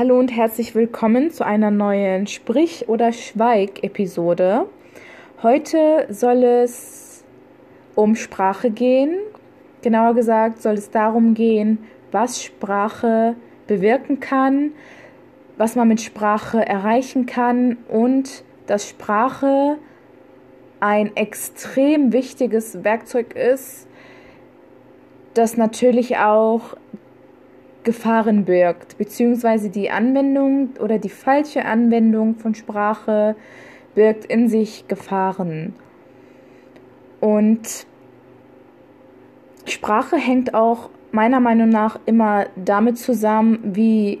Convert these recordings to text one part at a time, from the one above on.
Hallo und herzlich willkommen zu einer neuen Sprich- oder Schweig-Episode. Heute soll es um Sprache gehen. Genauer gesagt soll es darum gehen, was Sprache bewirken kann, was man mit Sprache erreichen kann und dass Sprache ein extrem wichtiges Werkzeug ist, das natürlich auch Gefahren birgt, beziehungsweise die Anwendung oder die falsche Anwendung von Sprache birgt in sich Gefahren. Und Sprache hängt auch meiner Meinung nach immer damit zusammen, wie,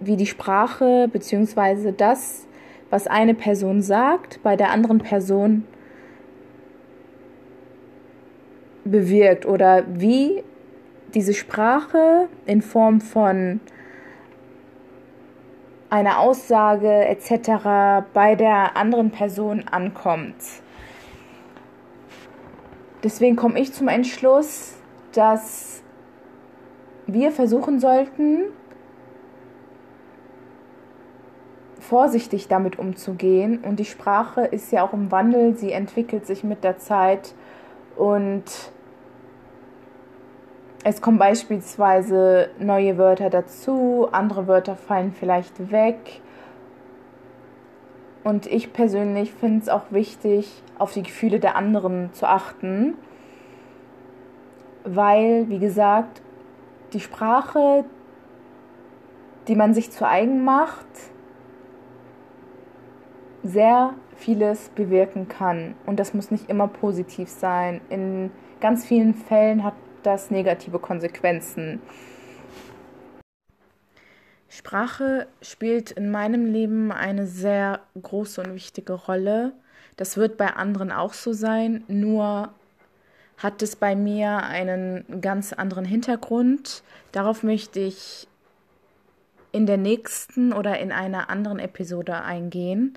wie die Sprache beziehungsweise das, was eine Person sagt, bei der anderen Person bewirkt oder wie diese Sprache in Form von einer Aussage etc. bei der anderen Person ankommt. Deswegen komme ich zum Entschluss, dass wir versuchen sollten, vorsichtig damit umzugehen. Und die Sprache ist ja auch im Wandel, sie entwickelt sich mit der Zeit und es kommen beispielsweise neue Wörter dazu, andere Wörter fallen vielleicht weg. Und ich persönlich finde es auch wichtig, auf die Gefühle der anderen zu achten, weil, wie gesagt, die Sprache, die man sich zu eigen macht, sehr vieles bewirken kann. Und das muss nicht immer positiv sein. In ganz vielen Fällen hat das negative Konsequenzen. Sprache spielt in meinem Leben eine sehr große und wichtige Rolle. Das wird bei anderen auch so sein, nur hat es bei mir einen ganz anderen Hintergrund. Darauf möchte ich in der nächsten oder in einer anderen Episode eingehen.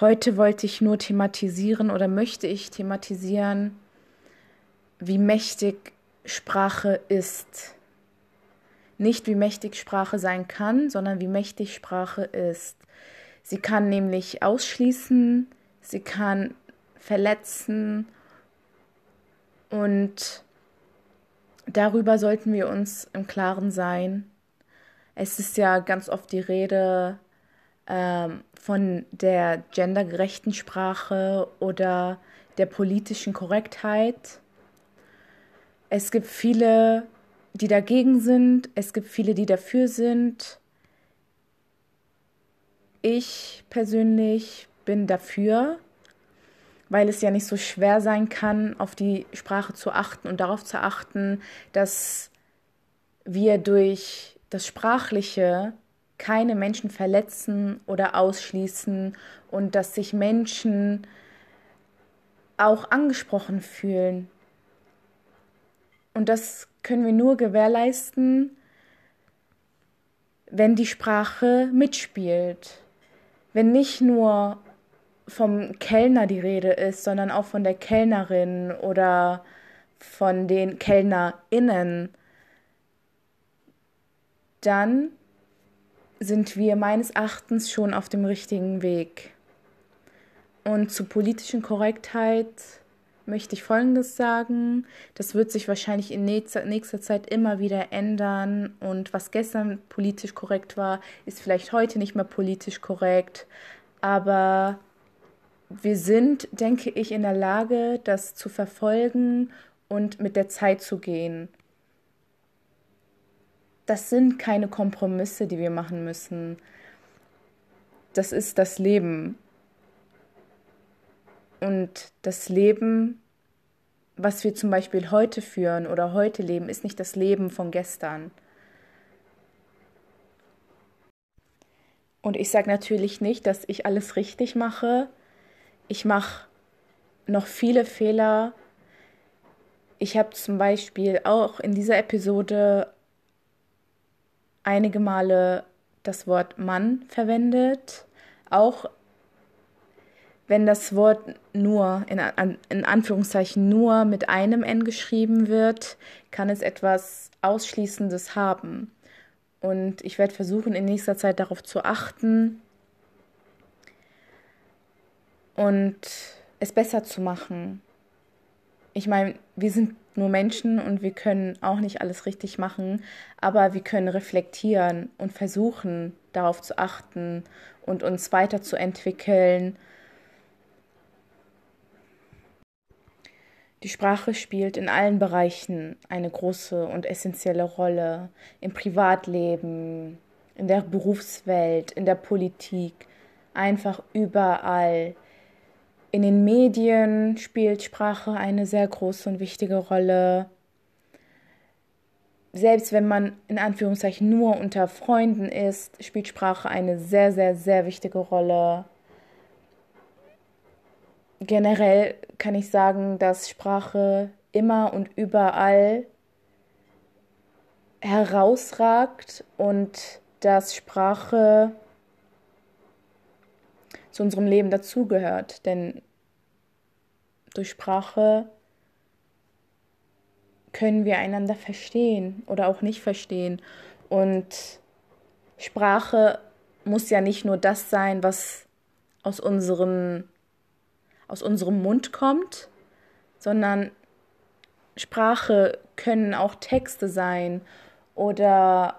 Heute wollte ich nur thematisieren oder möchte ich thematisieren, wie mächtig Sprache ist. Nicht wie mächtig Sprache sein kann, sondern wie mächtig Sprache ist. Sie kann nämlich ausschließen, sie kann verletzen und darüber sollten wir uns im Klaren sein. Es ist ja ganz oft die Rede ähm, von der gendergerechten Sprache oder der politischen Korrektheit. Es gibt viele, die dagegen sind, es gibt viele, die dafür sind. Ich persönlich bin dafür, weil es ja nicht so schwer sein kann, auf die Sprache zu achten und darauf zu achten, dass wir durch das Sprachliche keine Menschen verletzen oder ausschließen und dass sich Menschen auch angesprochen fühlen und das können wir nur gewährleisten, wenn die Sprache mitspielt. Wenn nicht nur vom Kellner die Rede ist, sondern auch von der Kellnerin oder von den KellnerInnen, dann sind wir meines Erachtens schon auf dem richtigen Weg. Und zur politischen Korrektheit möchte ich Folgendes sagen. Das wird sich wahrscheinlich in nächster, nächster Zeit immer wieder ändern. Und was gestern politisch korrekt war, ist vielleicht heute nicht mehr politisch korrekt. Aber wir sind, denke ich, in der Lage, das zu verfolgen und mit der Zeit zu gehen. Das sind keine Kompromisse, die wir machen müssen. Das ist das Leben. Und das Leben, was wir zum Beispiel heute führen oder heute leben, ist nicht das Leben von gestern. Und ich sage natürlich nicht, dass ich alles richtig mache. Ich mache noch viele Fehler. Ich habe zum Beispiel auch in dieser Episode einige Male das Wort Mann verwendet. Auch wenn das Wort nur, in, in Anführungszeichen nur mit einem N geschrieben wird, kann es etwas Ausschließendes haben. Und ich werde versuchen, in nächster Zeit darauf zu achten und es besser zu machen. Ich meine, wir sind nur Menschen und wir können auch nicht alles richtig machen, aber wir können reflektieren und versuchen, darauf zu achten und uns weiterzuentwickeln. Die Sprache spielt in allen Bereichen eine große und essentielle Rolle. Im Privatleben, in der Berufswelt, in der Politik, einfach überall. In den Medien spielt Sprache eine sehr große und wichtige Rolle. Selbst wenn man in Anführungszeichen nur unter Freunden ist, spielt Sprache eine sehr, sehr, sehr wichtige Rolle. Generell kann ich sagen, dass Sprache immer und überall herausragt und dass Sprache zu unserem Leben dazugehört. Denn durch Sprache können wir einander verstehen oder auch nicht verstehen. Und Sprache muss ja nicht nur das sein, was aus, unseren, aus unserem Mund kommt, sondern Sprache können auch Texte sein oder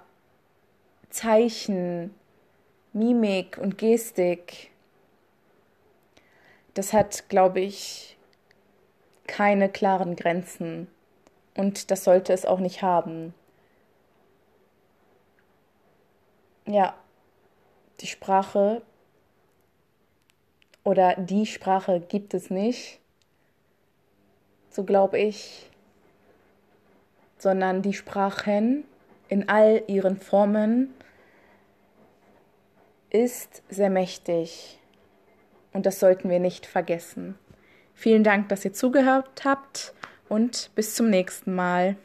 Zeichen, Mimik und Gestik das hat, glaube ich, keine klaren Grenzen. Und das sollte es auch nicht haben. Ja, die Sprache oder die Sprache gibt es nicht, so glaube ich, sondern die Sprachen in all ihren Formen ist sehr mächtig. Und das sollten wir nicht vergessen. Vielen Dank, dass ihr zugehört habt und bis zum nächsten Mal.